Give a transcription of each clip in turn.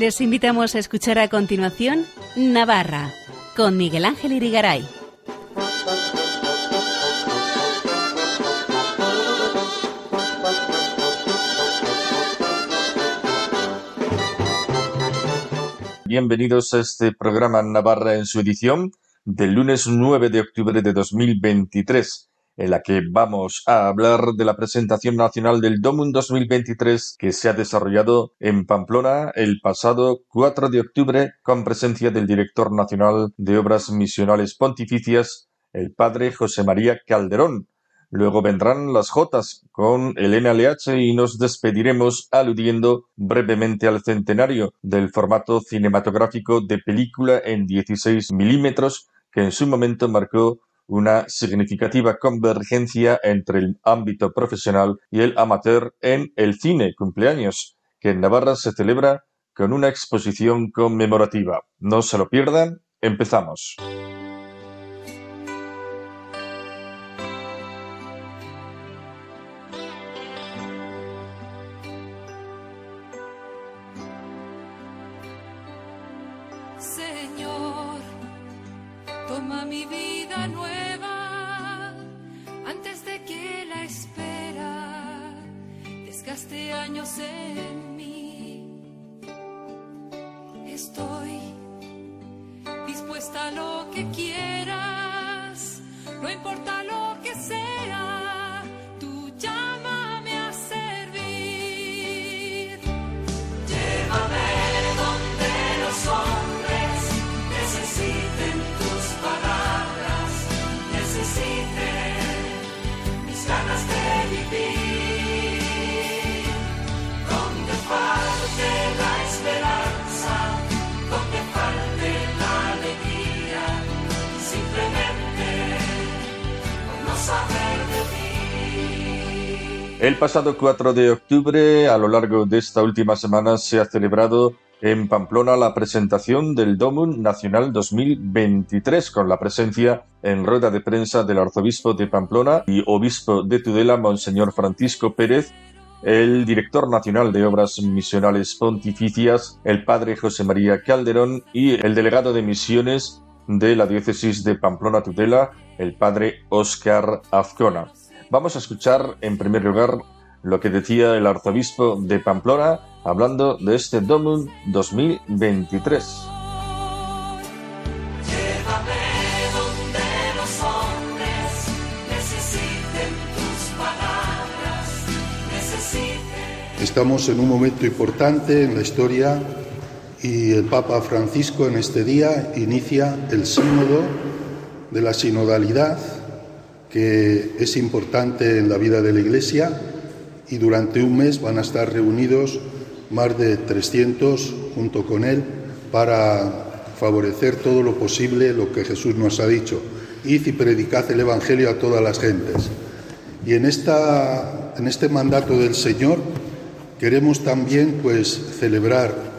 Les invitamos a escuchar a continuación Navarra con Miguel Ángel Irigaray. Bienvenidos a este programa Navarra en su edición del lunes 9 de octubre de 2023 en la que vamos a hablar de la presentación nacional del DOMUN 2023 que se ha desarrollado en Pamplona el pasado 4 de octubre con presencia del director nacional de Obras Misionales Pontificias, el padre José María Calderón. Luego vendrán las Jotas con el NLH y nos despediremos aludiendo brevemente al centenario del formato cinematográfico de película en 16 milímetros que en su momento marcó una significativa convergencia entre el ámbito profesional y el amateur en el cine cumpleaños, que en Navarra se celebra con una exposición conmemorativa. No se lo pierdan, empezamos. Que quieras, no importa El pasado 4 de octubre, a lo largo de esta última semana, se ha celebrado en Pamplona la presentación del DOMUN Nacional 2023 con la presencia en rueda de prensa del arzobispo de Pamplona y obispo de Tudela, Monseñor Francisco Pérez, el director nacional de Obras Misionales Pontificias, el padre José María Calderón y el delegado de misiones de la diócesis de Pamplona Tudela, el padre Óscar Azcona. Vamos a escuchar en primer lugar lo que decía el arzobispo de Pamplona hablando de este DOMUN 2023. Llévame donde los hombres necesiten tus palabras, necesiten. Estamos en un momento importante en la historia y el Papa Francisco en este día inicia el sínodo de la sinodalidad, que es importante en la vida de la Iglesia y durante un mes van a estar reunidos más de 300 junto con él para favorecer todo lo posible lo que Jesús nos ha dicho. Id y predicad el Evangelio a todas las gentes. Y en, esta, en este mandato del Señor queremos también pues celebrar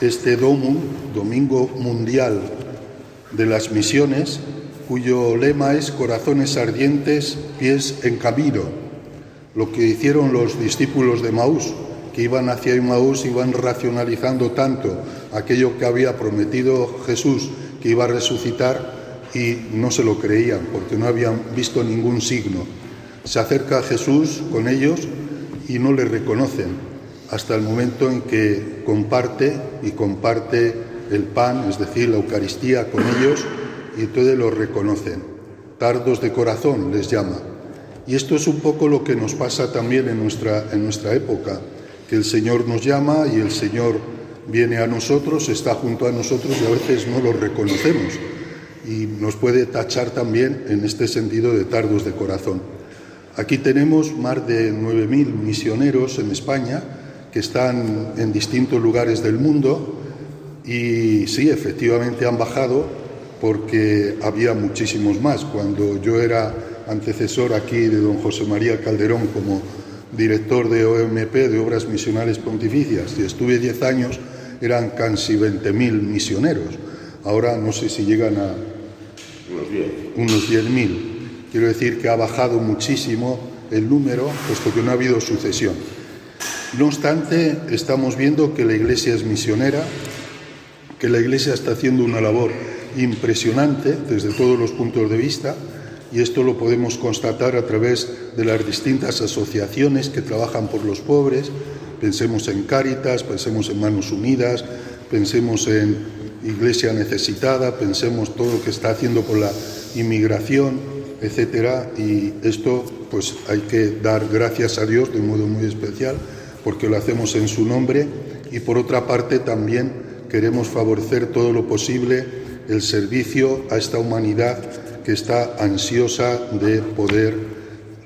este Domum, Domingo Mundial de las Misiones, cuyo lema es Corazones ardientes, pies en camino. Lo que hicieron los discípulos de Maús, que iban hacia Maús, iban racionalizando tanto aquello que había prometido Jesús, que iba a resucitar, y no se lo creían, porque no habían visto ningún signo. Se acerca Jesús con ellos y no le reconocen, hasta el momento en que comparte y comparte el pan, es decir, la Eucaristía con ellos, y entonces los reconocen. Tardos de corazón les llama. Y esto es un poco lo que nos pasa también en nuestra, en nuestra época, que el Señor nos llama y el Señor viene a nosotros, está junto a nosotros y a veces no lo reconocemos. Y nos puede tachar también en este sentido de tardos de corazón. Aquí tenemos más de 9.000 misioneros en España que están en distintos lugares del mundo y sí, efectivamente han bajado porque había muchísimos más. Cuando yo era antecesor aquí de don José María Calderón como director de OMP, de Obras Misionales Pontificias, y estuve 10 años, eran casi 20.000 misioneros. Ahora no sé si llegan a unos 10.000. Quiero decir que ha bajado muchísimo el número, puesto que no ha habido sucesión. No obstante, estamos viendo que la Iglesia es misionera, que la Iglesia está haciendo una labor impresionante desde todos los puntos de vista y esto lo podemos constatar a través de las distintas asociaciones que trabajan por los pobres. Pensemos en Cáritas, pensemos en Manos Unidas, pensemos en Iglesia Necesitada, pensemos todo lo que está haciendo por la inmigración, etcétera. Y esto, pues, hay que dar gracias a Dios de un modo muy especial, porque lo hacemos en su nombre. Y por otra parte, también queremos favorecer todo lo posible el servicio a esta humanidad que está ansiosa de poder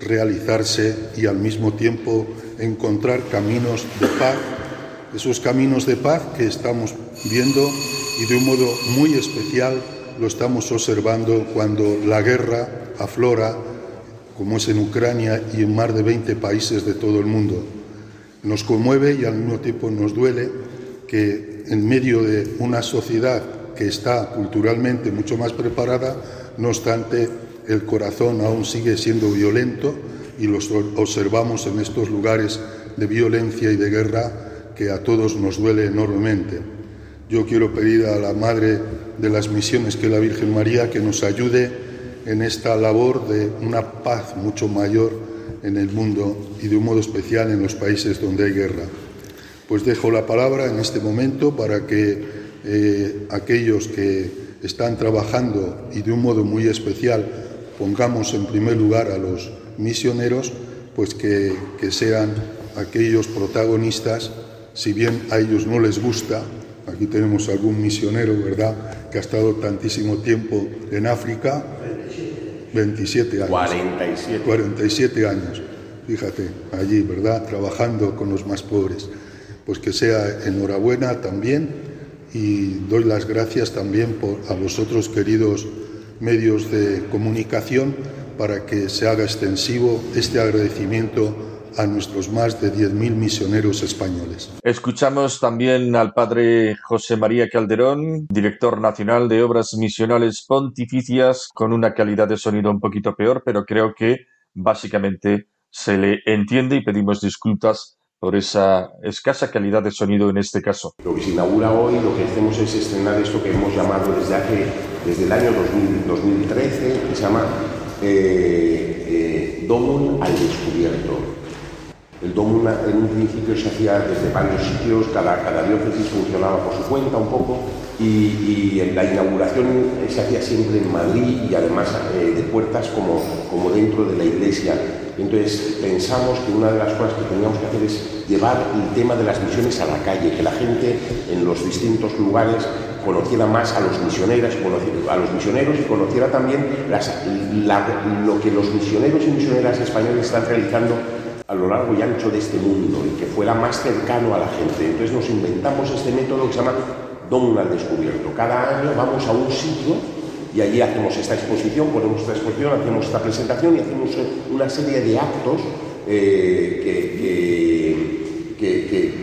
realizarse y al mismo tiempo encontrar caminos de paz, esos caminos de paz que estamos viendo y de un modo muy especial lo estamos observando cuando la guerra aflora, como es en Ucrania y en más de 20 países de todo el mundo. Nos conmueve y al mismo tiempo nos duele que en medio de una sociedad que está culturalmente mucho más preparada, no obstante, el corazón aún sigue siendo violento y lo observamos en estos lugares de violencia y de guerra que a todos nos duele enormemente. Yo quiero pedir a la Madre de las Misiones, que es la Virgen María, que nos ayude en esta labor de una paz mucho mayor en el mundo y de un modo especial en los países donde hay guerra. Pues dejo la palabra en este momento para que eh, aquellos que están trabajando y de un modo muy especial pongamos en primer lugar a los misioneros, pues que, que sean aquellos protagonistas, si bien a ellos no les gusta, aquí tenemos algún misionero, ¿verdad?, que ha estado tantísimo tiempo en África, 27 años. 47. 47 años, fíjate, allí, ¿verdad?, trabajando con los más pobres. Pues que sea enhorabuena también y doy las gracias también por, a vosotros, queridos medios de comunicación, para que se haga extensivo este agradecimiento a nuestros más de 10.000 misioneros españoles. Escuchamos también al padre José María Calderón, director nacional de Obras Misionales Pontificias, con una calidad de sonido un poquito peor, pero creo que básicamente se le entiende y pedimos disculpas por esa escasa calidad de sonido en este caso. Lo que se inaugura hoy, lo que hacemos es estrenar esto que hemos llamado desde, hace, desde el año 2000, 2013, que se llama eh, eh, al Descubierto. El Domum en un principio se hacía desde varios sitios, cada, cada diócesis funcionaba por su cuenta un poco, y, y, la inauguración se hacía siempre en Madrid y además eh, de puertas como, como dentro de la iglesia. Entonces pensamos que una de las cosas que teníamos que hacer es llevar el tema de las misiones a la calle, que la gente en los distintos lugares conociera más a los misioneros, a los misioneros y conociera también lo que los misioneros y misioneras españoles están realizando a lo largo y ancho de este mundo y que fuera más cercano a la gente. Entonces nos inventamos este método que se llama Don al Descubierto. Cada año vamos a un sitio y allí hacemos esta exposición, ponemos esta exposición, hacemos esta presentación y hacemos una serie de actos eh, que, que,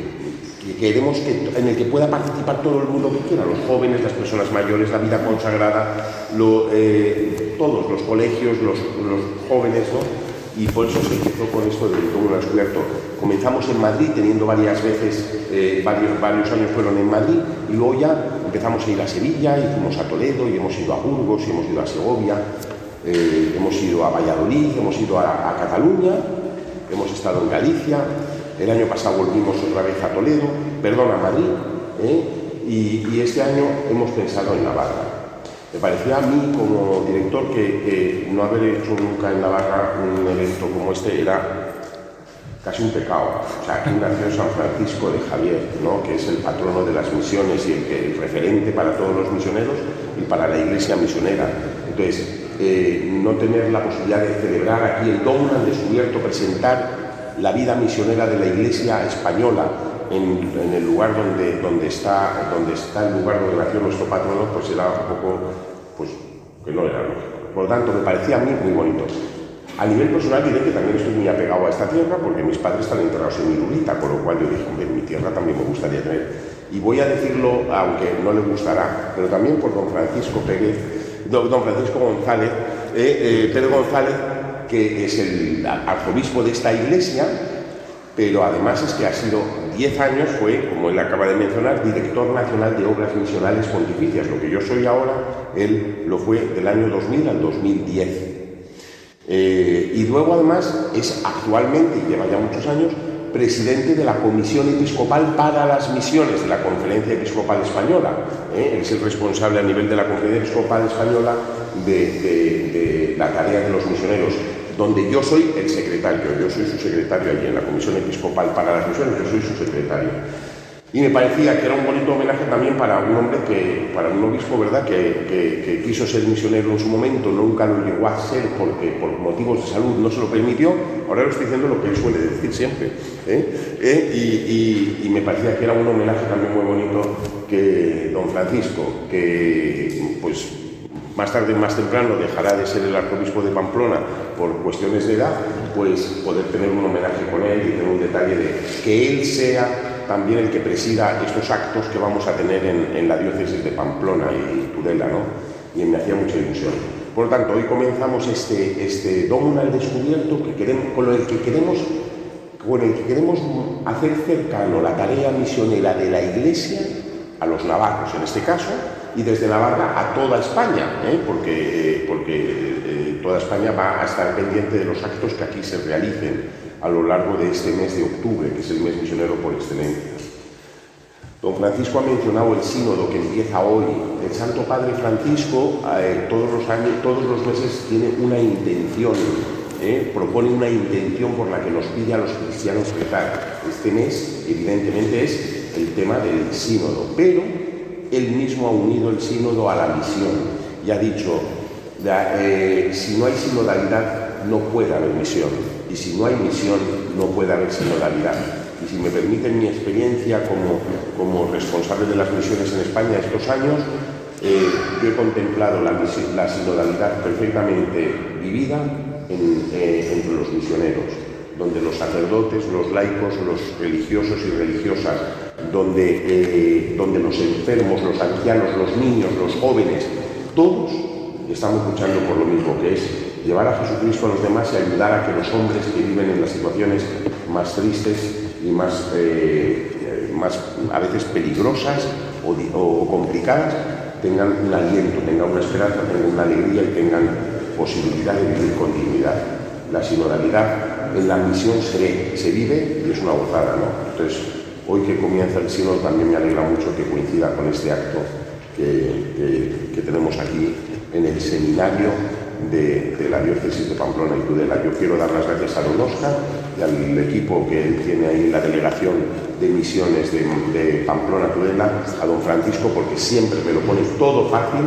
queremos que, en el que pueda participar todo el mundo que quiera, los jóvenes, las personas mayores, la vida consagrada, eh, todos los colegios, los, los jóvenes, ¿no? Y por eso se empezó con esto del todo descubierto. Comenzamos en Madrid, teniendo varias veces, eh, varios, varios años fueron en Madrid, y luego ya empezamos a ir a Sevilla, y fuimos a Toledo, y hemos ido a Burgos, y hemos ido a Segovia, eh, hemos ido a Valladolid, hemos ido a, Cataluña, hemos estado en Galicia, el año pasado volvimos otra vez a Toledo, perdón, a Madrid, ¿eh? y, y este año hemos pensado en Navarra. Me parecía a mí como director que, no haber hecho nunca en Navarra un evento como este era casi un pecado. O sea, aquí nació San Francisco de Javier, ¿no? que es el patrono de las misiones y el, referente para todos los misioneros y para la iglesia misionera. Entonces, eh, no tener la posibilidad de celebrar aquí el don al descubierto, presentar la vida misionera de la iglesia española en, el lugar donde, donde, está, donde está el lugar donde nació nuestro patrono, pues era un poco, pues, que no era lógico. Por lo tanto, me parecía a mí muy bonito. A nivel personal diré que también estoy muy apegado a esta tierra porque mis padres están enterrados en Irulita, con lo cual yo dije, hombre, mi tierra también me gustaría tener. Y voy a decirlo, aunque no le gustará, pero también por don Francisco Pérez, don Francisco González, eh, eh, Pedro González, que es el arzobispo de esta iglesia, pero además es que ha sido 10 años, fue, como él acaba de mencionar, director nacional de obras misionales pontificias. Lo que yo soy ahora, él lo fue del año 2000 al 2010. Eh, y luego además es actualmente, y lleva ya muchos años, presidente de la Comisión Episcopal para las Misiones de la Conferencia Episcopal Española. ¿eh? Es el responsable a nivel de la Conferencia Episcopal Española de, la tarea de los misioneros, donde yo soy el secretario, yo soy su secretario allí en la Comisión Episcopal para las Misiones, yo soy su secretario. Y me parecía que era un bonito homenaje también para un hombre que, para un obispo, ¿verdad?, que, quiso ser misionero en su momento, nunca lo llegó a ser porque por motivos de salud no se lo permitió. Ahora lo estoy diciendo lo que él suele decir siempre. ¿eh? ¿Eh? Y, me parecía que era un homenaje también muy bonito que don Francisco, que pues más tarde, más temprano, dejará de ser el arzobispo de Pamplona por cuestiones de edad, pues poder tener un homenaje con él y tener un detalle de que él sea también el que presida estos actos que vamos a tener en, la diócesis de Pamplona y Tudela, ¿no? Y me hacía mucha ilusión. Por lo tanto, hoy comenzamos este, este Domun al Descubierto con el que queremos con el que queremos hacer cercano la tarea misionera de la Iglesia a los navarros, en este caso, y desde Navarra a toda España, ¿eh? porque, porque eh, toda España va a estar pendiente de los actos que aquí se realicen a lo largo de este mes de octubre, que es el mes misionero por excelencia. Don Francisco ha mencionado el sínodo que empieza hoy. El Santo Padre Francisco eh, todos los años, todos los meses tiene una intención, eh, propone una intención por la que nos pide a los cristianos rezar. Este mes, evidentemente, es el tema del sínodo, pero él mismo ha unido el sínodo a la misión y ha dicho, eh, si no hay sinodalidad, no puede haber misión y si no hay misión no puede haber sinodalidad. Y si me permiten mi experiencia como, como responsable de las misiones en España estos años, eh, yo he contemplado la, sinodalidad perfectamente vivida eh, entre los misioneros, donde los sacerdotes, los laicos, los religiosos y religiosas, donde, eh, donde los enfermos, los ancianos, los niños, los jóvenes, todos estamos luchando por lo mismo, que es llevar a Jesucristo a los demás y ayudar a que los hombres que viven en las situaciones más tristes y más, eh, más a veces peligrosas o, complicadas tengan un aliento, tengan una esperanza, tengan una alegría y tengan posibilidad de vivir con dignidad. La sinodalidad en la misión se, se vive y es una gozada, ¿no? Entonces, hoy que comienza el sínodo también me alegra mucho que coincida con este acto que, tenemos aquí en el seminario de, la diócesis de Pamplona y Tudela. Yo quiero dar las gracias a Don Oscar y al equipo que tiene ahí la delegación de misiones de, Pamplona Tudela, a Don Francisco, porque siempre me lo pone todo fácil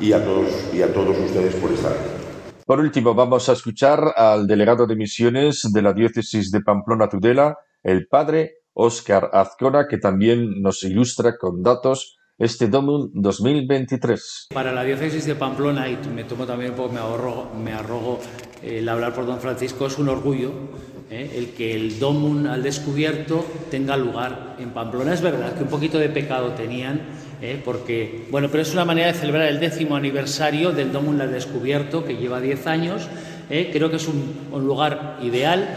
y a todos, y a todos ustedes por estar aquí. Por último, vamos a escuchar al delegado de misiones de la diócesis de Pamplona Tudela, el padre Óscar Azcona, que también nos ilustra con datos este Domum 2023. Para la diócesis de Pamplona, y me tomo también un poco, me, ahorro, me arrogo el hablar por don Francisco, es un orgullo ¿eh? el que el Domum al descubierto tenga lugar en Pamplona. Es verdad que un poquito de pecado tenían, ¿eh? porque, bueno, pero es una manera de celebrar el décimo aniversario del Domum al descubierto, que lleva 10 años. ¿eh? Creo que es un, un lugar ideal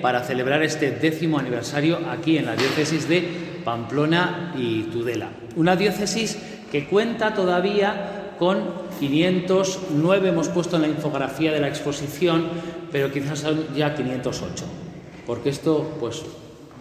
para celebrar este décimo aniversario aquí en la diócesis de Pamplona y Tudela. Una diócesis que cuenta todavía con 509, hemos puesto en la infografía de la exposición, pero quizás son ya 508, porque esto pues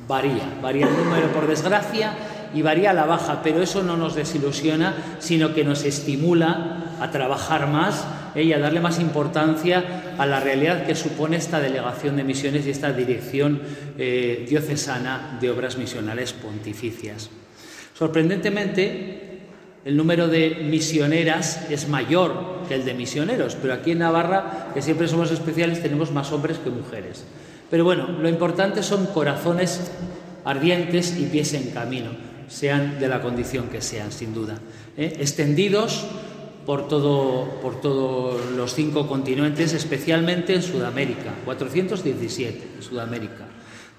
varía, varía el número por desgracia y varía la baja, pero eso no nos desilusiona, sino que nos estimula a trabajar más ¿eh? y a darle más importancia a la realidad que supone esta delegación de misiones y esta dirección eh, diocesana de obras misionales pontificias. Sorprendentemente, el número de misioneras es mayor que el de misioneros, pero aquí en Navarra, que siempre somos especiales, tenemos más hombres que mujeres. Pero bueno, lo importante son corazones ardientes y pies en camino, sean de la condición que sean, sin duda. ¿eh? Extendidos por, todo, por todos los cinco continentes, especialmente en Sudamérica, 417 en Sudamérica,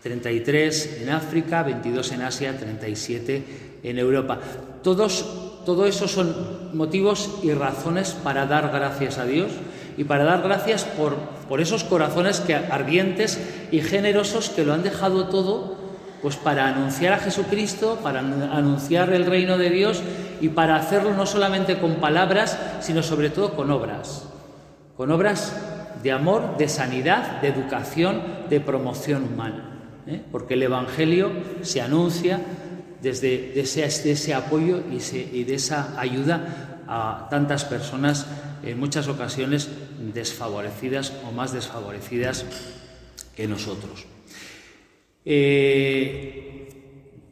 33 en África, 22 en Asia, 37 en Europa. Todos, todo eso son motivos y razones para dar gracias a Dios y para dar gracias por, por esos corazones que, ardientes y generosos que lo han dejado todo pues para anunciar a Jesucristo, para anunciar el reino de Dios y para hacerlo no solamente con palabras, sino sobre todo con obras. Con obras de amor, de sanidad, de educación, de promoción humana. ¿eh? Porque el Evangelio se anuncia desde ese, ese apoyo y, y de esa ayuda a tantas personas, en muchas ocasiones desfavorecidas o más desfavorecidas que nosotros. Eh,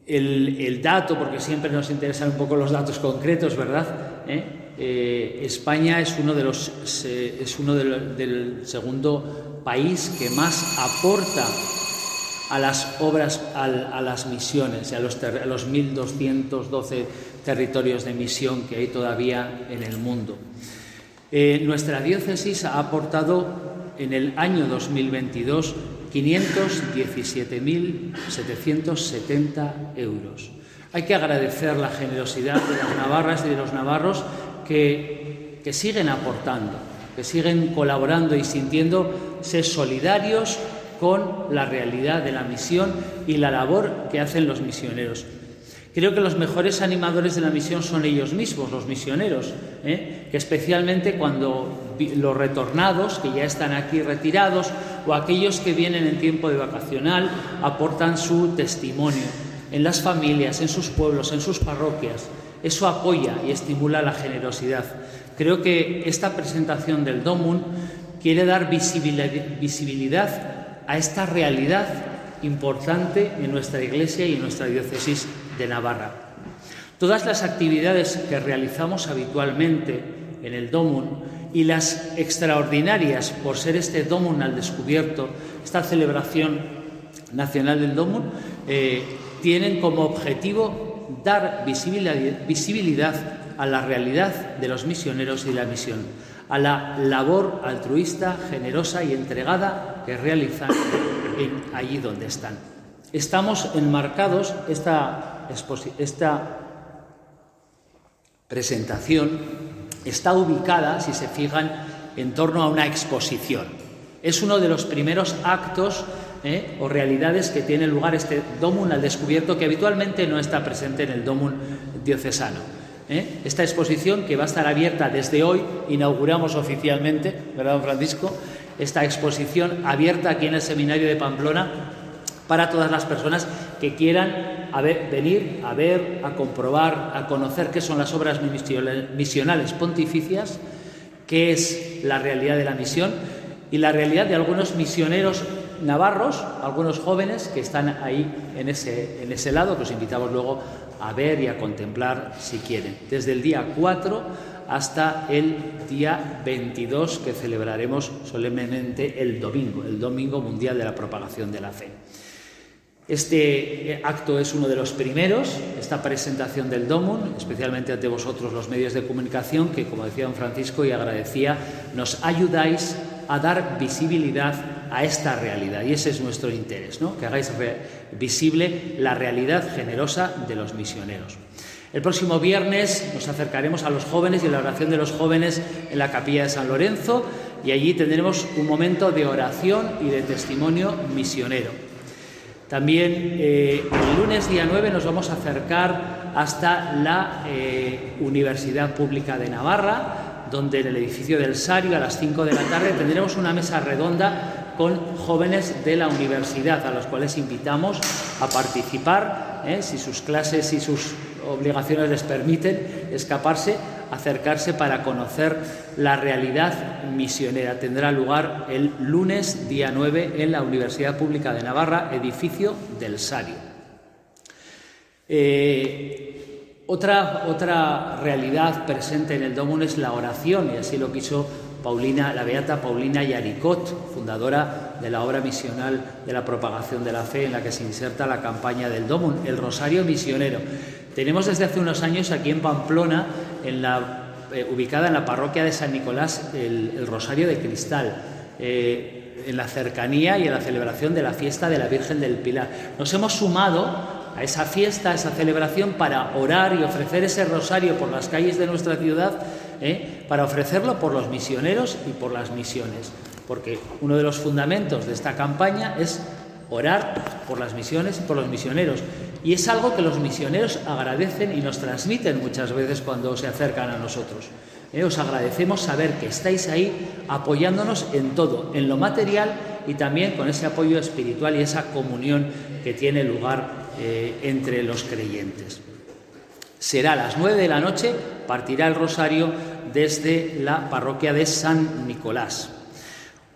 el, dato, porque siempre nos interesan un poco los datos concretos, ¿verdad? ¿Eh? Eh, España es uno de los es uno del segundo país que más aporta a las obras, a, las misiones, a los, a los 1.212 territorios de misión que hay todavía en el mundo. nuestra diócesis ha aportado en el año 2022 517.770 euros. Hay que agradecer la generosidad de las navarras y de los navarros que, que siguen aportando, que siguen colaborando y sintiéndose solidarios con la realidad de la misión y la labor que hacen los misioneros. Creo que los mejores animadores de la misión son ellos mismos, los misioneros, ¿eh? que especialmente cuando los retornados, que ya están aquí retirados, o aquellos que vienen en tiempo de vacacional, aportan su testimonio en las familias, en sus pueblos, en sus parroquias. Eso apoya y estimula la generosidad. Creo que esta presentación del DOMUN quiere dar visibilidad a esta realidad importante en nuestra iglesia y en nuestra diócesis de Navarra. Todas las actividades que realizamos habitualmente en el DOMUN y las extraordinarias por ser este DOMUN al descubierto, esta celebración nacional del DOMUN, eh, tienen como objetivo dar visibilidad a la realidad de los misioneros y la misión, a la labor altruista, generosa y entregada que realizan allí donde están. Estamos enmarcados, esta esta presentación está ubicada, si se fijan, en torno a una exposición. Es uno de los primeros actos ¿eh? o realidades que tiene lugar este Domun al descubierto que habitualmente no está presente en el Domun diocesano. ¿eh? Esta exposición que va a estar abierta desde hoy, inauguramos oficialmente, ¿verdad, don Francisco? Esta exposición abierta aquí en el Seminario de Pamplona para todas las personas que quieran venir a ver, a comprobar, a conocer qué son las obras misionales pontificias, qué es la realidad de la misión y la realidad de algunos misioneros navarros, algunos jóvenes que están ahí en ese, en ese lado, que os invitamos luego a ver y a contemplar si quieren, desde el día 4 hasta el día 22 que celebraremos solemnemente el domingo, el Domingo Mundial de la Propagación de la Fe. Este acto es uno de los primeros, esta presentación del DOMUN, especialmente ante vosotros los medios de comunicación, que como decía don Francisco y agradecía, nos ayudáis a dar visibilidad a esta realidad. Y ese es nuestro interés, ¿no? que hagáis visible la realidad generosa de los misioneros. El próximo viernes nos acercaremos a los jóvenes y a la oración de los jóvenes en la capilla de San Lorenzo y allí tendremos un momento de oración y de testimonio misionero. También eh, el lunes día 9 nos vamos a acercar hasta la eh, Universidad Pública de Navarra, donde en el edificio del Sario a las 5 de la tarde tendremos una mesa redonda con jóvenes de la universidad, a los cuales invitamos a participar, eh, si sus clases y sus obligaciones les permiten escaparse, acercarse para conocer la realidad misionera. Tendrá lugar el lunes día 9 en la Universidad Pública de Navarra, edificio del Sario. Eh, otra, otra realidad presente en el Domun es la oración, y así lo quiso Paulina, la beata Paulina Yaricot, fundadora de la obra misional de la propagación de la fe, en la que se inserta la campaña del Domun, el Rosario Misionero. Tenemos desde hace unos años aquí en Pamplona, en la, eh, ubicada en la parroquia de San Nicolás, el, Rosario de Cristal. Eh, en la cercanía y en la celebración de la fiesta de la Virgen del Pilar. Nos hemos sumado a esa fiesta, a esa celebración, para orar y ofrecer ese rosario por las calles de nuestra ciudad, eh, para ofrecerlo por los misioneros y por las misiones, porque uno de los fundamentos de esta campaña es orar por las misiones y por los misioneros. Y es algo que los misioneros agradecen y nos transmiten muchas veces cuando se acercan a nosotros. Eh, os agradecemos saber que estáis ahí apoyándonos en todo, en lo material y también con ese apoyo espiritual y esa comunión que tiene lugar eh, entre los creyentes. Será a las nueve de la noche, partirá el rosario desde la parroquia de San Nicolás.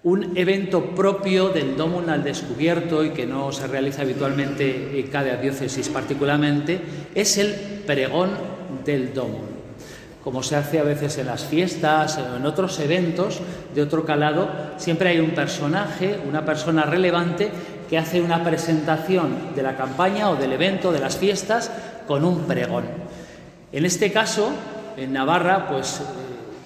Un evento propio del Domum al descubierto y que no se realiza habitualmente en cada diócesis particularmente es el pregón del Domum. Como se hace a veces en las fiestas o en otros eventos de otro calado, siempre hay un personaje, una persona relevante que hace una presentación de la campaña o del evento, de las fiestas, con un pregón. En este caso, en Navarra, pues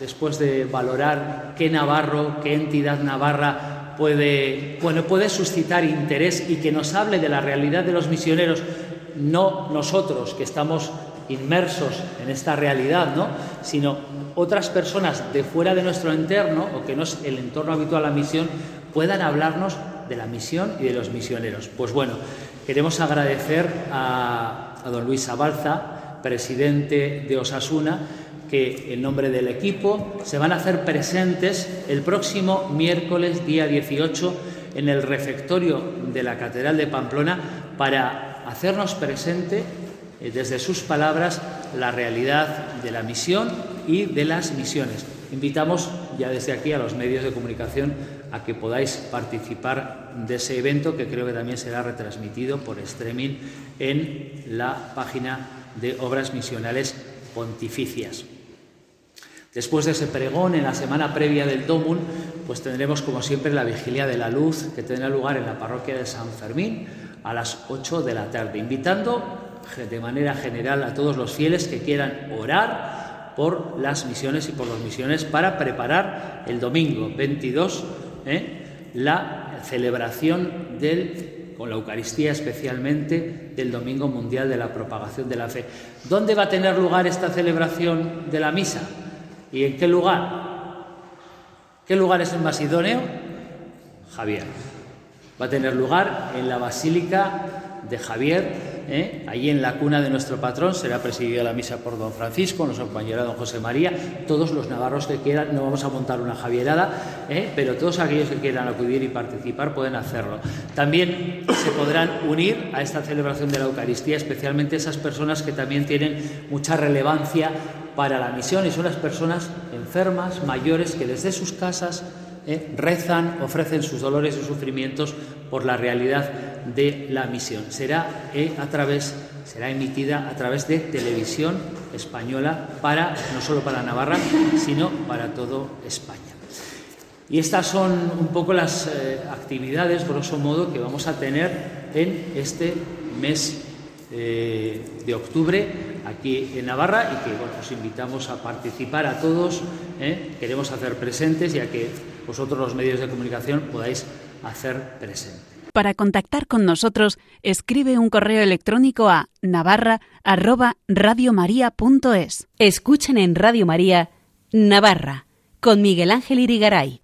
después de valorar qué Navarro, qué entidad navarra puede, bueno, puede suscitar interés y que nos hable de la realidad de los misioneros, no nosotros que estamos inmersos en esta realidad, ¿no? sino otras personas de fuera de nuestro entorno o que no es el entorno habitual a la misión puedan hablarnos de la misión y de los misioneros. Pues bueno, queremos agradecer a, a don Luis Abalza, presidente de Osasuna, que en nombre del equipo se van a hacer presentes el próximo miércoles día 18 en el refectorio de la Catedral de Pamplona para hacernos presente eh, desde sus palabras la realidad de la misión y de las misiones. Invitamos ya desde aquí a los medios de comunicación a que podáis participar de ese evento que creo que también será retransmitido por streaming en la página de Obras Misionales Pontificias. Después de ese pregón, en la semana previa del Domun, pues tendremos como siempre la vigilia de la luz que tendrá lugar en la parroquia de San Fermín a las 8 de la tarde, invitando de manera general a todos los fieles que quieran orar por las misiones y por las misiones para preparar el domingo 22 ¿eh? la celebración del con la Eucaristía especialmente del Domingo Mundial de la Propagación de la Fe. ¿Dónde va a tener lugar esta celebración de la misa? ¿Y en qué lugar? ¿Qué lugar es el más? Javier. Va a tener lugar en la Basílica de Javier, ¿eh? allí en la cuna de nuestro patrón. Será presidida la misa por don Francisco, nos acompañará don José María. Todos los navarros que quieran, no vamos a montar una Javierada, ¿eh? pero todos aquellos que quieran acudir y participar pueden hacerlo. También se podrán unir a esta celebración de la Eucaristía, especialmente esas personas que también tienen mucha relevancia para la misión y son las personas enfermas, mayores, que desde sus casas eh, rezan, ofrecen sus dolores y sufrimientos por la realidad de la misión. Será eh, a través, será emitida a través de televisión española para no solo para Navarra, sino para todo España. Y estas son un poco las eh, actividades, grosso modo, que vamos a tener en este mes de octubre aquí en Navarra y que os invitamos a participar a todos. ¿eh? Queremos hacer presentes ya que vosotros los medios de comunicación podáis hacer presente. Para contactar con nosotros, escribe un correo electrónico a navarra@radiomaria.es. Escuchen en Radio María Navarra con Miguel Ángel Irigaray.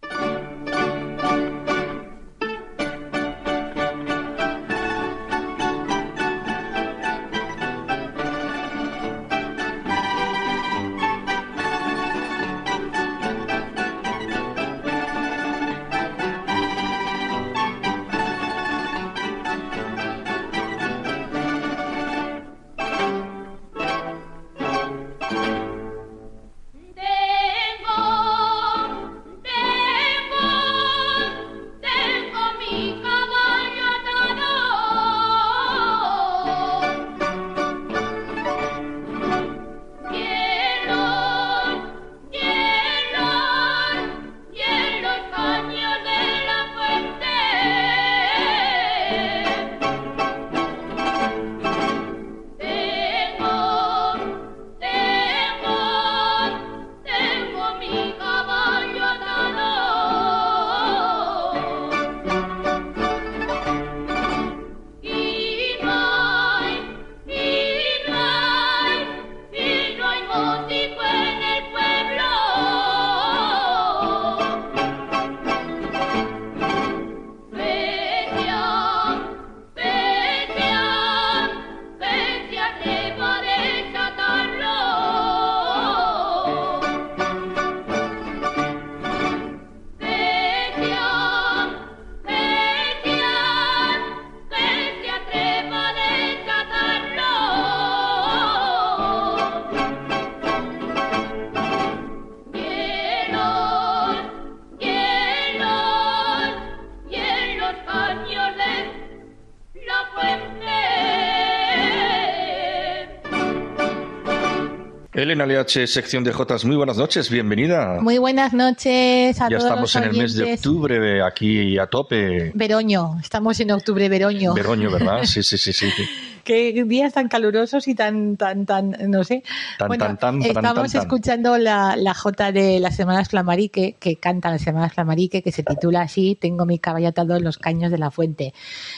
Elena LH, sección de Jotas, muy buenas noches, bienvenida. Muy buenas noches a ya todos estamos los en el mes de octubre, aquí a tope. Veroño, estamos en octubre, Veroño. Veroño, ¿verdad? Sí, sí, sí, sí. Qué días tan calurosos y tan, tan, tan, no sé. Tan, bueno, tan, tan, estamos tan, tan. escuchando la, la jota de las Semanas Flamarique, que canta las Semanas Flamarique, que se titula así, Tengo mi caballo atado en los caños de la fuente.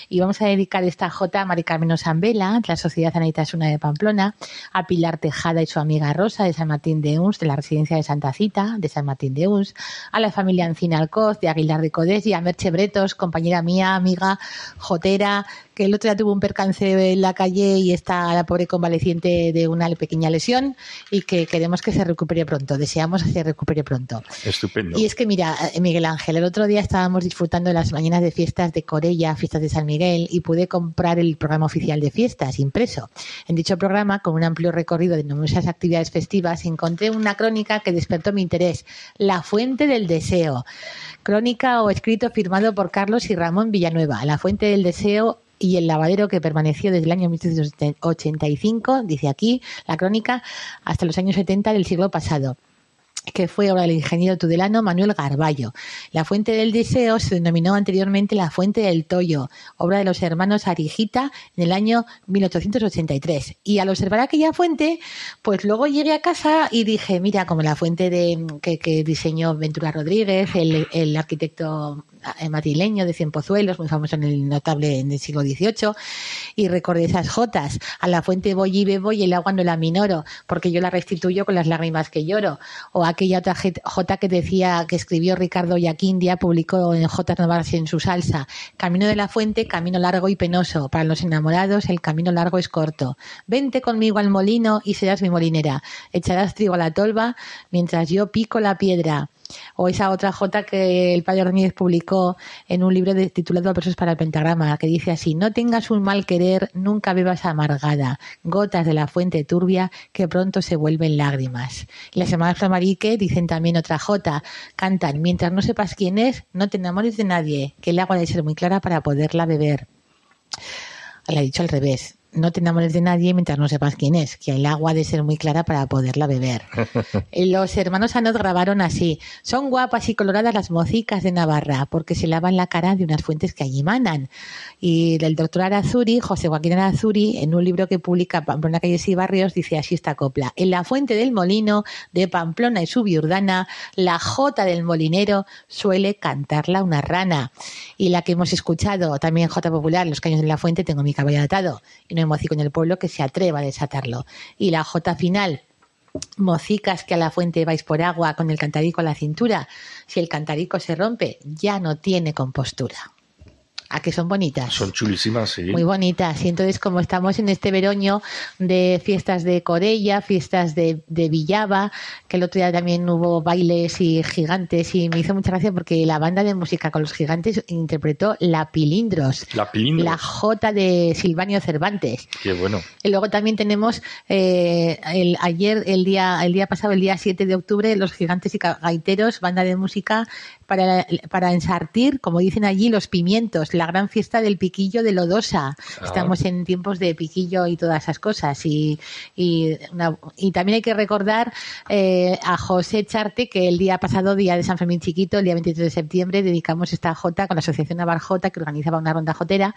Y vamos a dedicar esta jota a Mari Carmen Osambela, de la Sociedad Anaitasuna de Pamplona, a Pilar Tejada y su amiga Rosa, de San Martín de Uns, de la Residencia de Santa Cita, de San Martín de Uns, a la familia Ancina Alcoz, de Aguilar de Codés, y a Merche Bretos, compañera mía, amiga, jotera, que el otro día tuvo un percance en la calle y está la pobre convaleciente de una pequeña lesión y que queremos que se recupere pronto, deseamos que se recupere pronto. Estupendo. Y es que mira, eh, Miguel Ángel, el otro día estábamos disfrutando de las mañanas de fiestas de Corella, fiestas de San Miguel, y pude comprar el programa oficial de fiestas impreso. En dicho programa, con un amplio recorrido de numerosas actividades festivas, encontré una crónica que despertó mi interés, La Fuente del Deseo. Crónica o escrito firmado por Carlos y Ramón Villanueva, La Fuente del Deseo y el lavadero que permaneció desde el año 1885, dice aquí la crónica, hasta los años 70 del siglo pasado que fue obra del ingeniero tudelano Manuel Garballo. La fuente del deseo se denominó anteriormente la fuente del Toyo, obra de los hermanos Arijita en el año 1883. Y al observar aquella fuente, pues luego llegué a casa y dije, mira, como la fuente de, que, diseñó Ventura Rodríguez, el, arquitecto madrileño de Cienpozuelos, muy famoso en el notable en el siglo XVIII, y recordé esas jotas. A la fuente voy y bebo y el agua no la minoro, porque yo la restituyo con las lágrimas que lloro. O aquella otra jota que decía, que escribió Ricardo Yaquindia, publicó en Jotas Navarras en su salsa. Camino de la fuente, camino largo y penoso. Para los enamorados, el camino largo es corto. Vente conmigo al molino y serás mi molinera. Echarás trigo a la tolva mientras yo pico la piedra o esa otra jota que el padre Ordóñez publicó en un libro titulado Versos para el pentagrama, que dice así, no tengas un mal querer, nunca bebas amargada, gotas de la fuente turbia que pronto se vuelven lágrimas. Y las hermanas Flamarique dicen también otra jota, cantan, mientras no sepas quién es, no te enamores de nadie, que el agua debe ser muy clara para poderla beber. Le ha dicho al revés. No te enamores de nadie mientras no sepas quién es, que el agua ha de ser muy clara para poderla beber. Eh, Los hermanos Anot grabaron así. Son guapas y coloradas las mocicas de Navarra, porque se lavan la cara de unas fuentes que allí manan. Y el doctor Arazuri, José Joaquín Arazuri, en un libro que publica Pamplona Calles y Barrios, dice así esta copla. En la fuente del molino de Pamplona y Subiurdana, la jota del molinero suele cantarla una rana. Y la que hemos escuchado, también jota popular, Los caños de la fuente, tengo mi caballo atado. Y no mocico en el pueblo que se atreva a desatarlo. Y la jota final, mocicas que a la fuente vais por agua con el cantarico a la cintura. Si el cantarico se rompe, ya no tiene compostura. ¿A que son bonitas? Son chulísimas, sí. Muy bonitas. Y entonces, como estamos en este veroño de fiestas de Corella, fiestas de, de Villava, que el otro día también hubo bailes y gigantes, y me hizo mucha gracia porque la banda de música con los gigantes interpretó La Pilindros, La Pilindros. la Jota de Silvanio Cervantes. Qué bueno. Y luego también tenemos eh, el, ayer, el día, el día pasado, el día 7 de octubre, los gigantes y gaiteros, banda de música para, para ensartir, como dicen allí, los pimientos, la gran fiesta del piquillo de Lodosa. Ah. Estamos en tiempos de piquillo y todas esas cosas. Y, y, una- y también hay que recordar eh, a José Charte que el día pasado, día de San Fermín Chiquito, el día 23 de septiembre, dedicamos esta Jota con la Asociación Navar Jota, que organizaba una ronda jotera,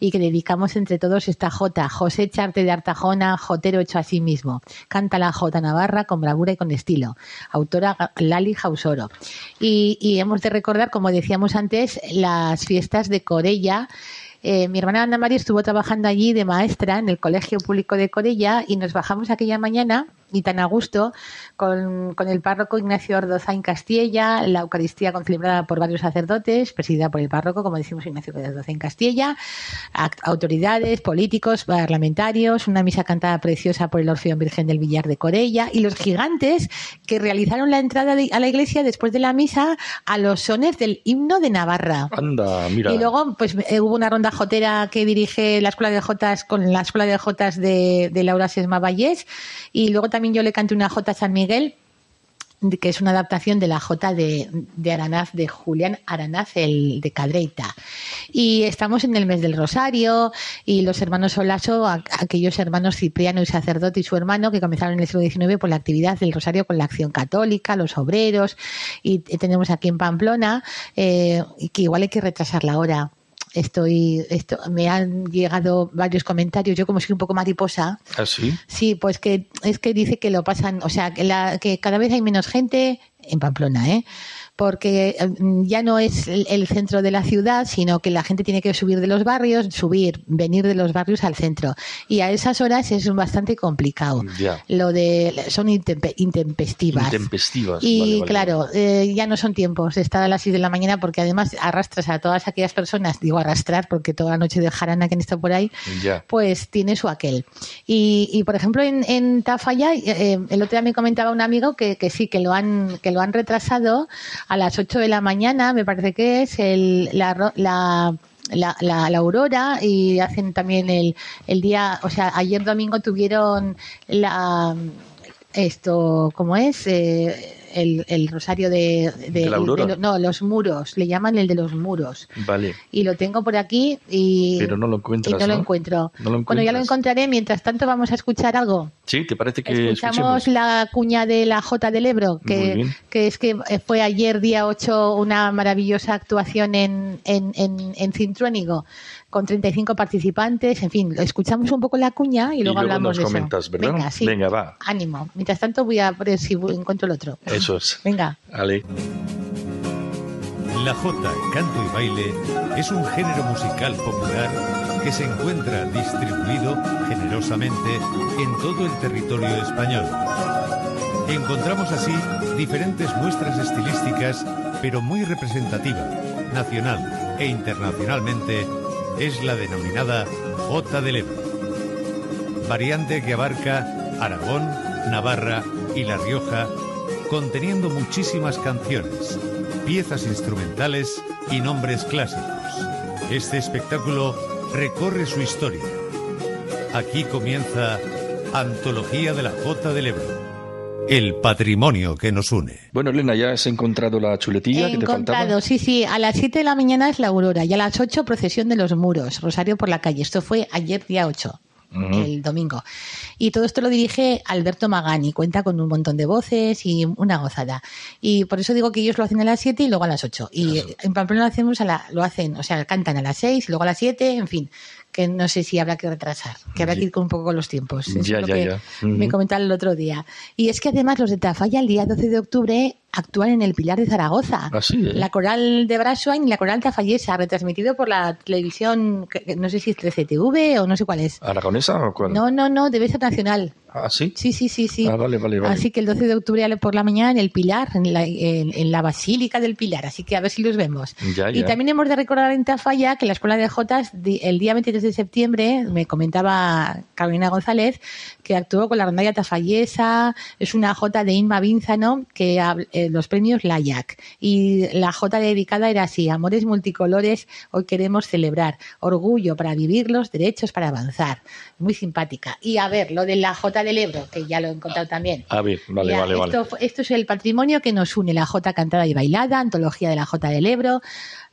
y que dedicamos entre todos esta Jota. José Charte de Artajona, jotero hecho a sí mismo. Canta la Jota Navarra con bravura y con estilo. Autora Lali Jausoro. Y, y hemos de recordar, como decíamos antes, las fiestas de Corella. Eh, mi hermana Ana María estuvo trabajando allí de maestra en el Colegio Público de Corella y nos bajamos aquella mañana y tan a gusto con, con el párroco Ignacio Ordoza en Castilla, la Eucaristía concelebrada por varios sacerdotes, presidida por el párroco, como decimos Ignacio Ordoza en Castilla, autoridades, políticos, parlamentarios, una misa cantada preciosa por el Orfeón Virgen del Villar de Corella y los gigantes que realizaron la entrada de- a la iglesia después de la misa a los sones del himno de Navarra. Anda, mira. Y luego, pues eh, hubo una ronda jotera que dirige la Escuela de Jotas con la Escuela de Jotas de, de Laura Sesma Vallés. Y luego también yo le canté una jota a San Miguel que es una adaptación de la Jota de, Aranaz, de Julián Aranaz, el de Cadreita. Y estamos en el mes del Rosario y los hermanos Solaso, a- aquellos hermanos Cipriano y sacerdote y su hermano que comenzaron en el siglo XIX por la actividad del Rosario con la acción católica, los obreros, y, tenemos aquí en Pamplona, eh, que igual hay que retrasarla ahora. Estoy, esto, me han llegado varios comentarios. Yo como soy un poco mariposa, ¿Ah, sí? Sí, pues que es que dice que lo pasan, o sea, que, la, que cada vez hay menos gente en Pamplona, ¿eh? Porque eh, ya no es el, el centro de la ciudad, sino que la gente tiene que subir de los barrios, subir, venir de los barrios al centro. Y a esas horas es bastante complicado. Ya. Lo de son intempe- intempestivas. Intempestivas. Y Vale, vale, claro, eh, ya no son tiempos de estar a las 6 de la mañana porque además arrastras a todas aquellas personas, digo arrastrar porque toda la noche de jarana que han estado por ahí, Ya. pues tiene su aquel. Y, y, por ejemplo, en, en Tafalla, eh, el otro día me comentaba un amigo que, que sí, que lo han que lo han retrasado a las 8 de la mañana, me parece que es el, la, la la, la, la aurora y hacen también el, el día, o sea, ayer domingo tuvieron la esto, ¿cómo es? Eh, el, el rosario de, de- no, los muros, le llaman el de los muros. Vale. Y lo tengo por aquí y, Pero no lo encuentras, y no lo encuentro. No lo bueno, ya lo encontraré. Mientras tanto, vamos a escuchar algo. Sí, ¿te parece que Escuchamos escuchemos? la cuña de la Jota del Ebro, que, que es que fue ayer, día 8, una maravillosa actuación en, en, en, en con 35 participantes. En fin, escuchamos un poco la cuña y Y luego, hablamos nos de eso. ¿verdad? Venga, sí. Venga, va. Ánimo. Mientras tanto, voy a ver si encuentro el otro. Eso es. Venga. Ale. La jota, canto y baile es un género musical popular que se encuentra distribuido generosamente en todo el territorio español. Encontramos así diferentes muestras estilísticas, pero muy representativa, nacional e internacionalmente, es la denominada Jota del Ebro. Variante que abarca Aragón, Navarra y La Rioja, conteniendo muchísimas canciones, piezas instrumentales y nombres clásicos. Este espectáculo recorre su historia. Aquí comienza Antología de la Jota del Ebro. El patrimonio que nos une. Bueno, Elena, ¿ya has encontrado la chuletilla He que te faltaba? encontrado, sí, sí. A las 7 de la mañana es la aurora y a las 8 procesión de los muros, Rosario por la calle. Esto fue ayer día 8. Ujú. El domingo. Y todo esto lo dirige Alberto Magani, cuenta con un montón de voces y una gozada. Y por eso digo que ellos lo hacen a las 7 y luego a las 8. Y en Pamplona lo hacemos a la, lo hacen, o sea, cantan a las 6 y luego a las 7, en fin, que no sé si habrá que retrasar, que habrá que ir con un poco con los tiempos. Eso Ya, es lo ya, que ya. Me comentaron el otro día. Y es que además los de Tafalla el día 12 de octubre actúan en el Pilar de Zaragoza. Ah, sí, ¿eh? La coral de Braswain y la coral tafallesa, retransmitido por la televisión, no sé si es 13TV o no sé cuál es. ¿Aragonesa o cuál? No, no, no, debe ser nacional. ¿Ah, sí? Sí, sí, sí, sí. Ah, vale, vale, vale. Así que el 12 de octubre por la mañana en el Pilar, en la, en, en la Basílica del Pilar. Así que a ver si los vemos. Ya, Y también hemos de recordar en Tafalla que la Escuela de Jotas, el día 23 de septiembre, me comentaba Carolina González, que actuó con la rondalla tafallesa, es una Jota de Inma Bínzano, que eh, los premios Layak. Y la Jota dedicada era así, amores multicolores, hoy queremos celebrar, orgullo para vivirlos, derechos para avanzar. Muy simpática. Y a ver, lo de la Jota del Ebro, que ya lo he encontrado también. A ver, vale, Ya, vale, vale. esto, es el patrimonio que nos une, la Jota cantada y bailada, antología de la Jota del Ebro.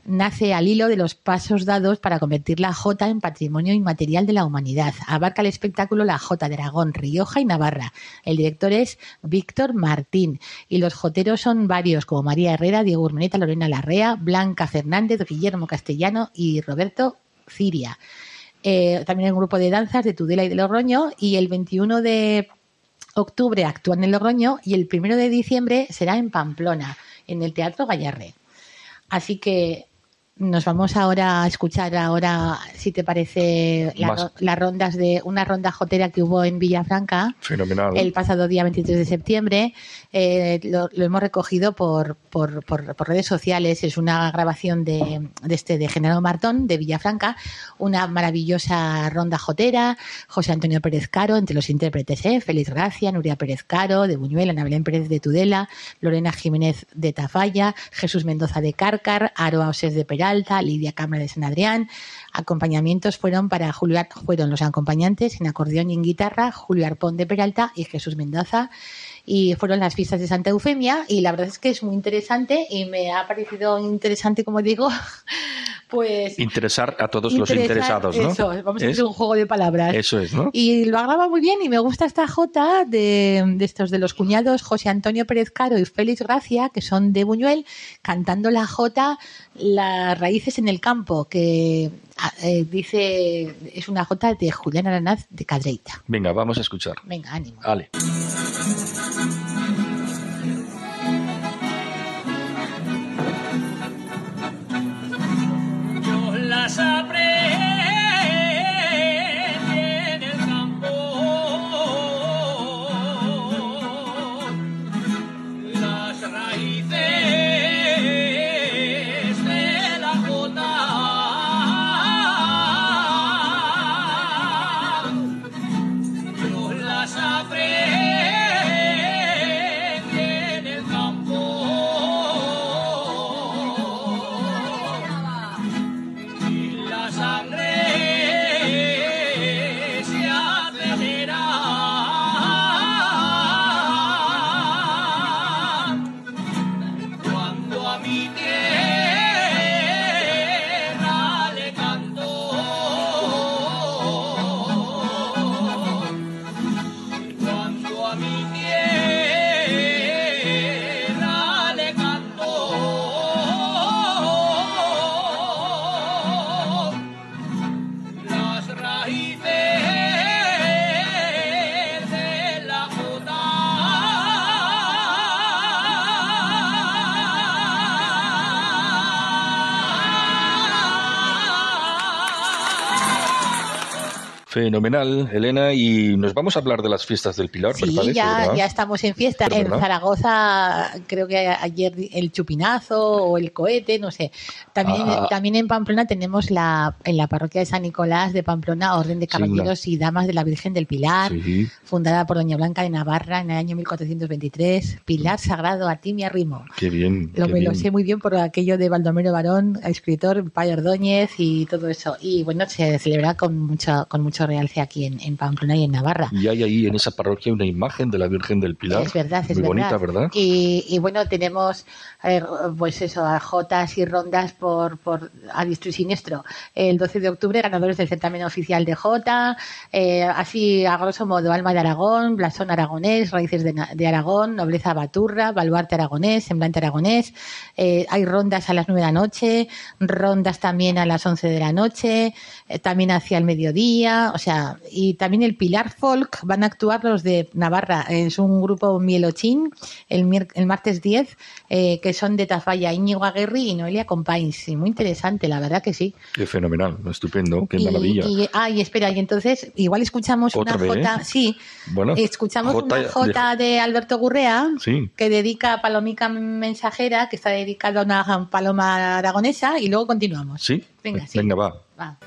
Nace al hilo de los pasos dados para convertir la Jota en patrimonio inmaterial de la humanidad. Abarca el espectáculo La Jota de Aragón, Rioja y Navarra. El director es Víctor Martín y los joteros son varios, como María Herrera, Diego Urmeneta, Lorena Larrea, Blanca Fernández, Guillermo Castellano y Roberto Ciria. Eh, también hay un grupo de danzas de Tudela y de Logroño y el 21 de octubre actúan en Logroño y el primero de diciembre será en Pamplona, en el Teatro Gallarre. Así que nos vamos ahora a escuchar ahora, si te parece, la las rondas de una ronda jotera que hubo en Villafranca Fenomenal. el pasado día 23 de septiembre. Eh, lo, lo hemos recogido por, por, por- por redes sociales. Es una grabación de, de este de Genaro Martón, de Villafranca. Una maravillosa ronda jotera. José Antonio Pérez Caro, entre los intérpretes, ¿eh? Félix Gracia, Nuria Pérez Caro, de Buñuel, Ana Belén Pérez de Tudela, Lorena Jiménez de Tafalla, Jesús Mendoza de Cárcar, Aroa Osés de Peralta, Lidia Cámara de San Adrián. Acompañamientos fueron para Julio, fueron los acompañantes en acordeón y en guitarra, Julio Arpón de Peralta y Jesús Mendoza. y fueron las fiestas de Santa Eufemia y la verdad es que es muy interesante y me ha parecido interesante, como digo, pues... Interesar a todos los interesados, ¿no? Eso, vamos a ¿Es? hacer un juego de palabras. Eso es, ¿no? Y lo graba muy bien y me gusta esta jota de, de estos de los cuñados José Antonio Pérez Caro y Félix Gracia, que son de Buñuel, cantando la jota Las raíces en el campo, que ah, eh, dice, es una jota de Julián Aranaz de Cadreita. Venga, vamos a escuchar. Venga, ánimo. Ale. Yo las aprendí Fenomenal, Elena. Y nos vamos a hablar de las fiestas del Pilar, Sí, ¿verdad? ya, ya estamos en fiesta. Pero, En ¿verdad? Zaragoza, creo que ayer el chupinazo o el cohete, no sé. También, Ah. también en Pamplona tenemos la, en la parroquia de San Nicolás de Pamplona, Orden de Sí, Caballeros y Damas de la Virgen del Pilar, Sí. fundada por Doña Blanca de Navarra en el año 1423. Pilar sagrado, a ti me arrimo. Qué bien. Lo, qué me lo bien. sé muy bien por aquello de Baldomero Barón, escritor, Payo Ordóñez y todo eso. Y bueno, se celebra con mucho, con mucho realce aquí en, en Pamplona y en Navarra. Y hay ahí en esa parroquia una imagen de la Virgen del Pilar. Es verdad, es Muy verdad. bonita, ¿verdad? Y, y bueno, tenemos eh, pues eso, a jotas y rondas por, por a diestro y siniestro. El 12 de octubre, ganadores del certamen oficial de Jota, eh, así a grosso modo, Alma de Aragón, Blasón Aragonés, Raíces de, de Aragón, Nobleza Baturra, Baluarte Aragonés, Semblante Aragonés. Eh, hay rondas a las 9 de la noche, rondas también a las 11 de la noche, eh, también hacia el mediodía, o sea, y también el Pilar Folk van a actuar los de Navarra, es un grupo mielochín, el, el martes 10, eh, que son de Tafalla, Íñigo Aguirre y Noelia Compains. Y muy interesante, la verdad que sí. Qué fenomenal, estupendo, qué y, maravilla. y- ah, y espera, y entonces igual escuchamos ¿Otra una vez? jota, sí, Bueno, escuchamos jota una de- jota de Alberto Gurrea, Sí. que dedica a Palomica Mensajera, que está dedicado a una paloma aragonesa, y luego continuamos. ¿Sí? Venga, sí. Venga, va. Va.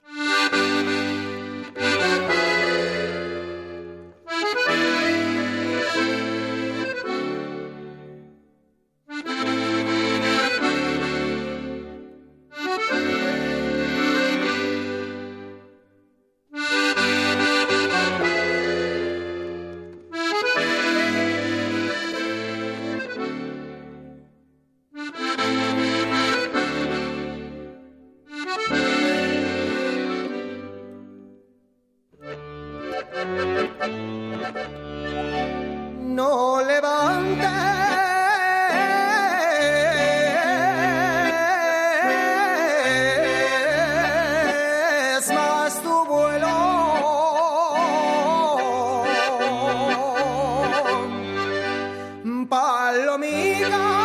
Palomita.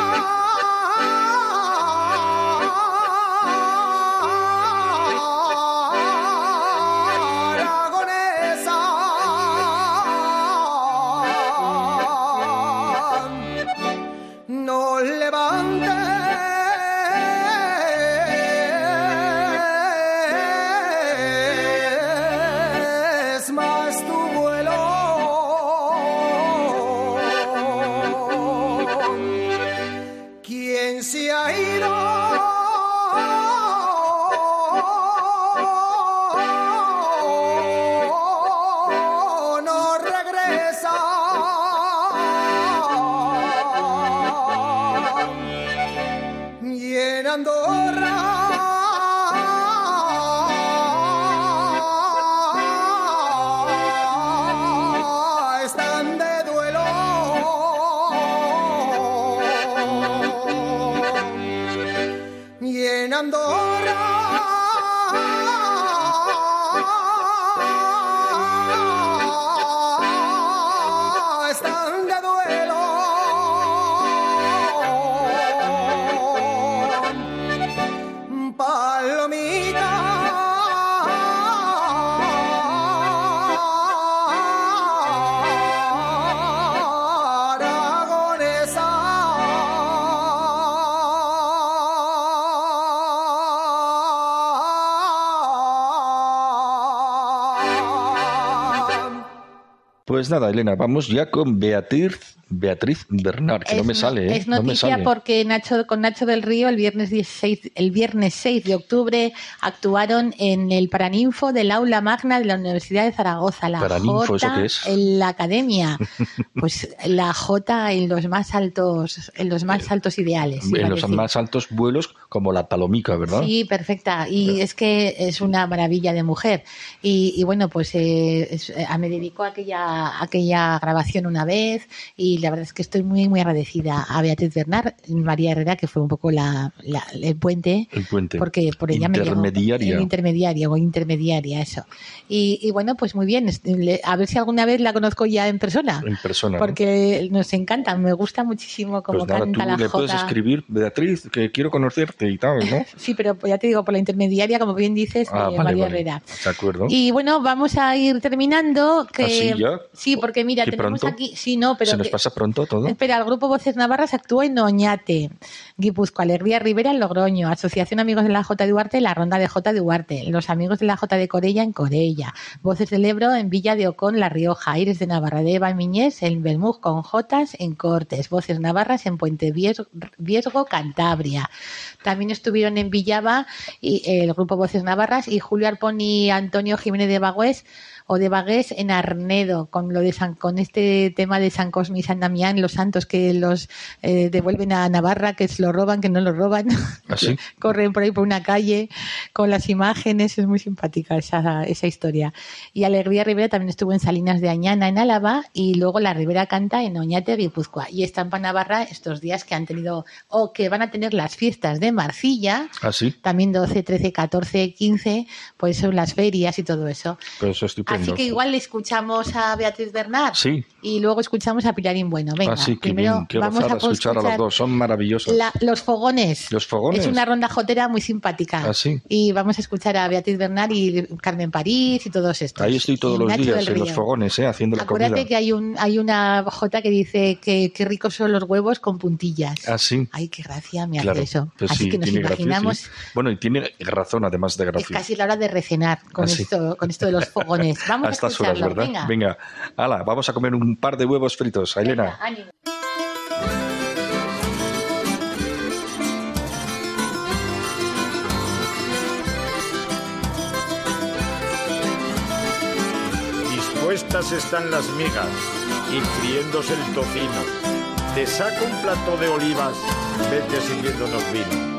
Pues nada, Elena, vamos ya con Beatriz, Beatriz Bernard, que no me sale, ¿eh? es no me noticia sale. porque Nacho con Nacho del Río el viernes 16, el viernes 6 de octubre actuaron en el Paraninfo del Aula Magna de la Universidad de Zaragoza, la Paraninfo, ¿eso J qué es? en la academia. Pues la J en los más altos en los más altos ideales. en los decir. más altos vuelos, como la palomica, ¿verdad? Sí, perfecta. Y es que es una maravilla de mujer. Y, y bueno, pues eh, es- eh, me dedicó a aquella, aquella grabación una vez y la verdad es que estoy muy, muy agradecida a Beatriz Bernard, María Herrera, que fue un poco la, la- el puente. El puente. Porque por ella me llegó- Intermediaria. el intermediario o intermediaria, eso. Y, y bueno, pues muy bien. A ver si alguna vez la conozco ya en persona. En persona. ¿no? Porque nos encanta, me gusta muchísimo cómo Pues nada, tú canta la le puedes Jota. escribir, Beatriz, que quiero conocerte y tal, ¿no? Sí, pero ya te digo, por la intermediaria, como bien dices, Ah, eh, vale, María vale. Herrera. De acuerdo. Y bueno, vamos a ir terminando. Que, ¿Ah, sí, ya? Sí, porque mira, ¿Qué tenemos pronto? aquí. Sí, no, pero. ¿Se nos que- pasa pronto todo? Espera, el grupo Voces Navarras actúa en Oñate, Guipúzcoa, Alegría Rivera Logroño, Asociación Amigos de la J de Duarte, la Ronda de J de Duarte, Los Amigos de la J de Corella en Corella, Voces del Ebro en Villa de Ocón, La Rioja, Aires de Navarra de Eva Miñés en Belmuz con Jotas en Cortes, Voces Navarras en Puente Vies- Viesgo, Cantabria. También estuvieron en Villava y, eh, el grupo Voces Navarras y Julio Arpón y Antonio Jiménez de Bagüés o de Bagués en Arnedo, con lo de San, con este tema de San Cosme y San Damián, los santos que los eh, devuelven a Navarra, que se lo roban, que no lo roban, ¿Así? corren por ahí por una calle con las imágenes, es muy simpática esa, esa historia. Y Alegría Rivera también estuvo en Salinas de Añana, en Álava, y luego la Rivera canta en Oñate, Guipúzcoa. Y están para Navarra estos días que han tenido, o que van a tener las fiestas de Marcilla, Así, también 12, 13, 14, 15, pues son las ferias y todo eso. pues eso es estupendo. Así que igual le escuchamos a Beatriz Bernard Sí. y luego escuchamos a Pilarín Bueno. Venga, Así que primero bien, qué vamos a gozada escuchar a los dos, son maravillosos. la- los fogones. Los fogones. Es una ronda jotera muy simpática. Ah, sí. Y vamos a escuchar a Beatriz Bernard y Carmen París y todos estos. Ahí estoy todos Y los Nacho días en los fogones, ¿eh? haciendo la Acuérdate comida. que hay un hay una jota que dice que qué ricos son los huevos con puntillas. Así. Ay, qué gracia me Claro, hace eso. pues Así sí, que nos tiene gracia, imaginamos sí. Bueno, y tiene razón, además de es gracia. casi la hora de recenar con Ah, esto con esto de los fogones. Vamos a estas horas. ¿verdad? Venga. Venga, hala, vamos a comer un par de huevos fritos, Elena. Venga. Dispuestas están las migas y friéndose el tocino. Te saco un plato de olivas, vete sirviéndonos vino.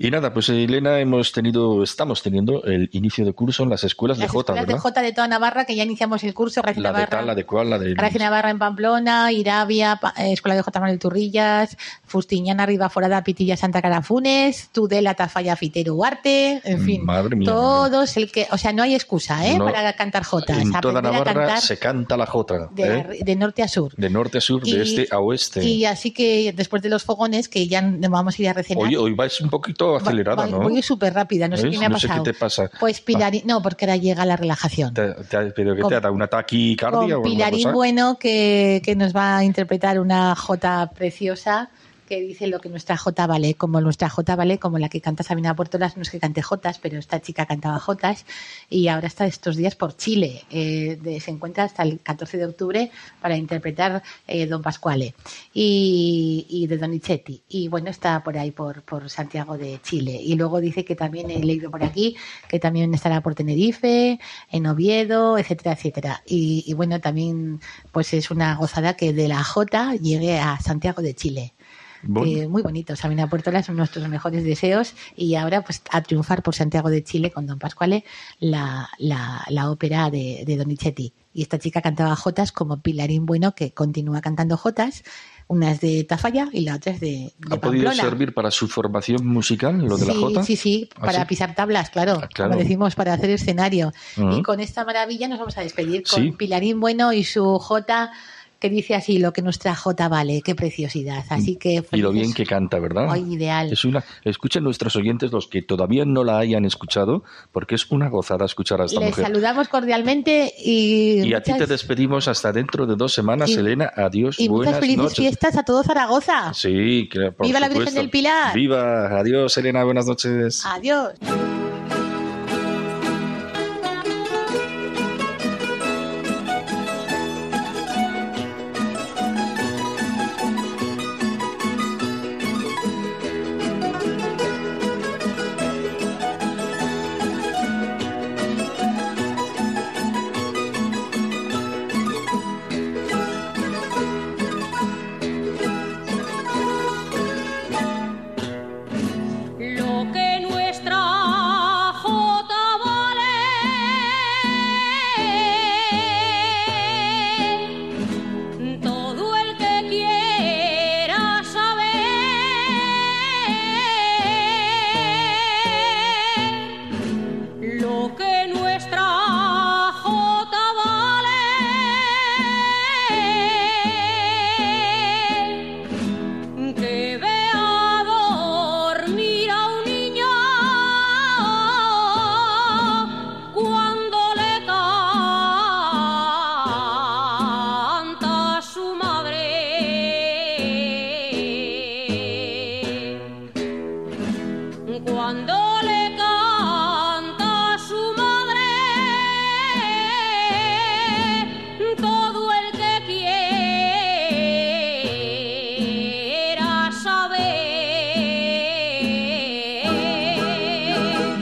Y nada, pues Elena, hemos tenido, estamos teniendo el inicio de curso en las escuelas de Las Jota, escuelas de ¿verdad? Jota de toda Navarra, que ya iniciamos el curso, Gracia La de Navarra. tal, la de cual, la de... Gracia Navarra en Pamplona, Irabia, eh, Escuela de J. Manuel Turrillas, Fustiñana, Ribaforada, Pitilla, Santa Carafunes, Tudela, Tafalla, Fitero, Arte, en fin. Madre mía. Todos el que, o sea, no hay excusa, ¿eh? No. Para cantar jotas. En toda Navarra se canta la Jota, de, ¿eh? de norte a sur. de norte a sur, de Y- este a oeste. Y así que después de los fogones, que ya nos vamos a ir a recenar. Hoy, hoy vais un poquito acelerada, voy, ¿no? voy súper rápida, no sé ¿Ves? qué me ha No sé pasado. qué te pasa. Pues Pilarín, no, porque ahora llega la relajación. Te- te- ¿Pero qué te ha dado? ¿Una taquicardia o Con alguna Pilarín cosa? Bueno, que, que nos va a interpretar una jota preciosa que dice lo que nuestra jota vale, como nuestra jota vale, como la que canta Sabina Puertolas, no es que cante jotas, pero esta chica cantaba jotas y ahora está estos días por Chile. Eh, se encuentra hasta el 14 de octubre para interpretar eh, Don Pascuale y, y de Donizetti. Y bueno, está por ahí, por, por Santiago de Chile. Y luego dice que también he leído por aquí que también estará por Tenerife, en Oviedo, etcétera, etcétera. Y, y bueno, también pues es una gozada que de la J llegue a Santiago de Chile. Bueno. Eh, muy bonito, Sabina Puertola son nuestros mejores deseos y ahora pues a triunfar por Santiago de Chile con Don Pascuale la, la, la ópera de, de Donizetti. Y esta chica cantaba jotas como Pilarín Bueno que continúa cantando jotas, una es de Tafalla y la otra es de, de ¿Ha podido Pamplona. servir para su formación musical, lo de la Jota? Sí, sí, ¿Ah, para sí? pisar tablas, claro, claro. como decimos, para hacer escenario. Ujú. Y con esta maravilla nos vamos a despedir con Sí. Pilarín Bueno y su Jota, que dice así, lo que nuestra Jota vale, qué preciosidad. Así que Y lo felices- bien que canta, ¿verdad? Ay, ideal. Es una, escuchen nuestros oyentes, los que todavía no la hayan escuchado, porque es una gozada escuchar a esta Les mujer. saludamos cordialmente y, Y a ti te muchas, despedimos hasta dentro de dos semanas, Elena. Adiós, y muchas buenas felices noches. fiestas a todo Zaragoza. Sí, que por ¡Viva la Virgen del Pilar! ¡Viva! Adiós, Elena, buenas noches. Adiós.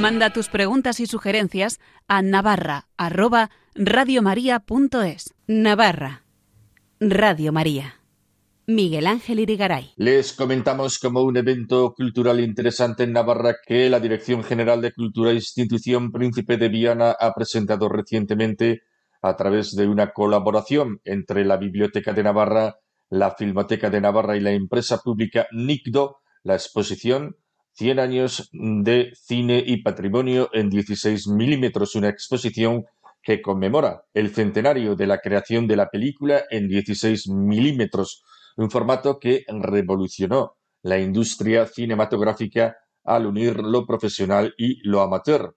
Manda tus preguntas y sugerencias a navarra@radiomaria.es. Navarra. Radio María. Miguel Ángel Irigaray. Les comentamos como un evento cultural interesante en Navarra que la Dirección General de Cultura e Institución Príncipe de Viana ha presentado recientemente a través de una colaboración entre la Biblioteca de Navarra, la Filmoteca de Navarra y la empresa pública NICDO, la exposición 100 años de cine y patrimonio en 16 milímetros, una exposición que conmemora el centenario de la creación de la película en 16 milímetros, un formato que revolucionó la industria cinematográfica al unir lo profesional y lo amateur.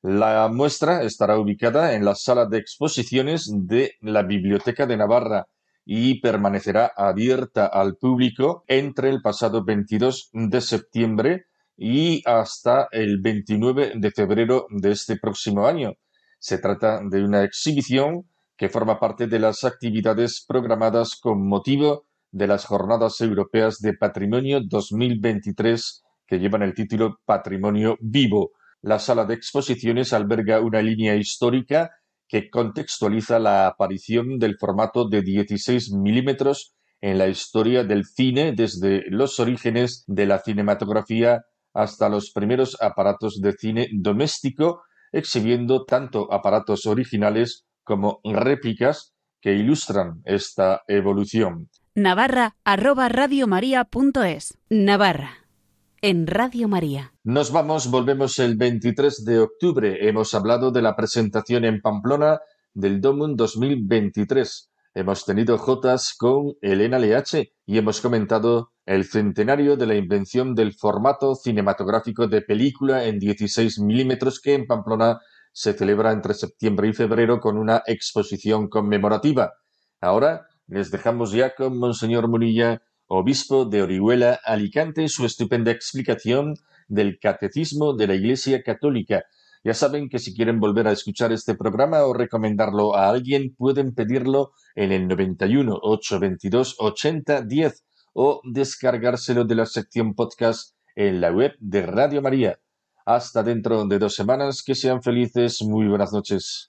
La muestra estará ubicada en la sala de exposiciones de la Biblioteca de Navarra y permanecerá abierta al público entre el pasado 22 de septiembre y hasta el 29 de febrero de este próximo año. Se trata de una exhibición que forma parte de las actividades programadas con motivo de las Jornadas Europeas de Patrimonio 2023 que llevan el título Patrimonio Vivo. La sala de exposiciones alberga una línea histórica que contextualiza la aparición del formato de 16 milímetros en la historia del cine desde los orígenes de la cinematografía hasta los primeros aparatos de cine doméstico, exhibiendo tanto aparatos originales como réplicas que ilustran esta evolución. Navarra arroba radiomaria.es. Navarra. En Radio María. Nos vamos, volvemos el 23 de octubre. Hemos hablado de la presentación en Pamplona del Domun 2023. Hemos tenido jotas con Elena LH y hemos comentado el centenario de la invención del formato cinematográfico de película en 16 milímetros que en Pamplona se celebra entre septiembre y febrero con una exposición conmemorativa. Ahora les dejamos ya con Monseñor Munilla, obispo de Orihuela, Alicante, su estupenda explicación del Catecismo de la Iglesia Católica. Ya saben que si quieren volver a escuchar este programa o recomendarlo a alguien, pueden pedirlo en el 91 822 80 10 o descargárselo de la sección podcast en la web de Radio María. Hasta dentro de dos semanas, que sean felices, muy buenas noches.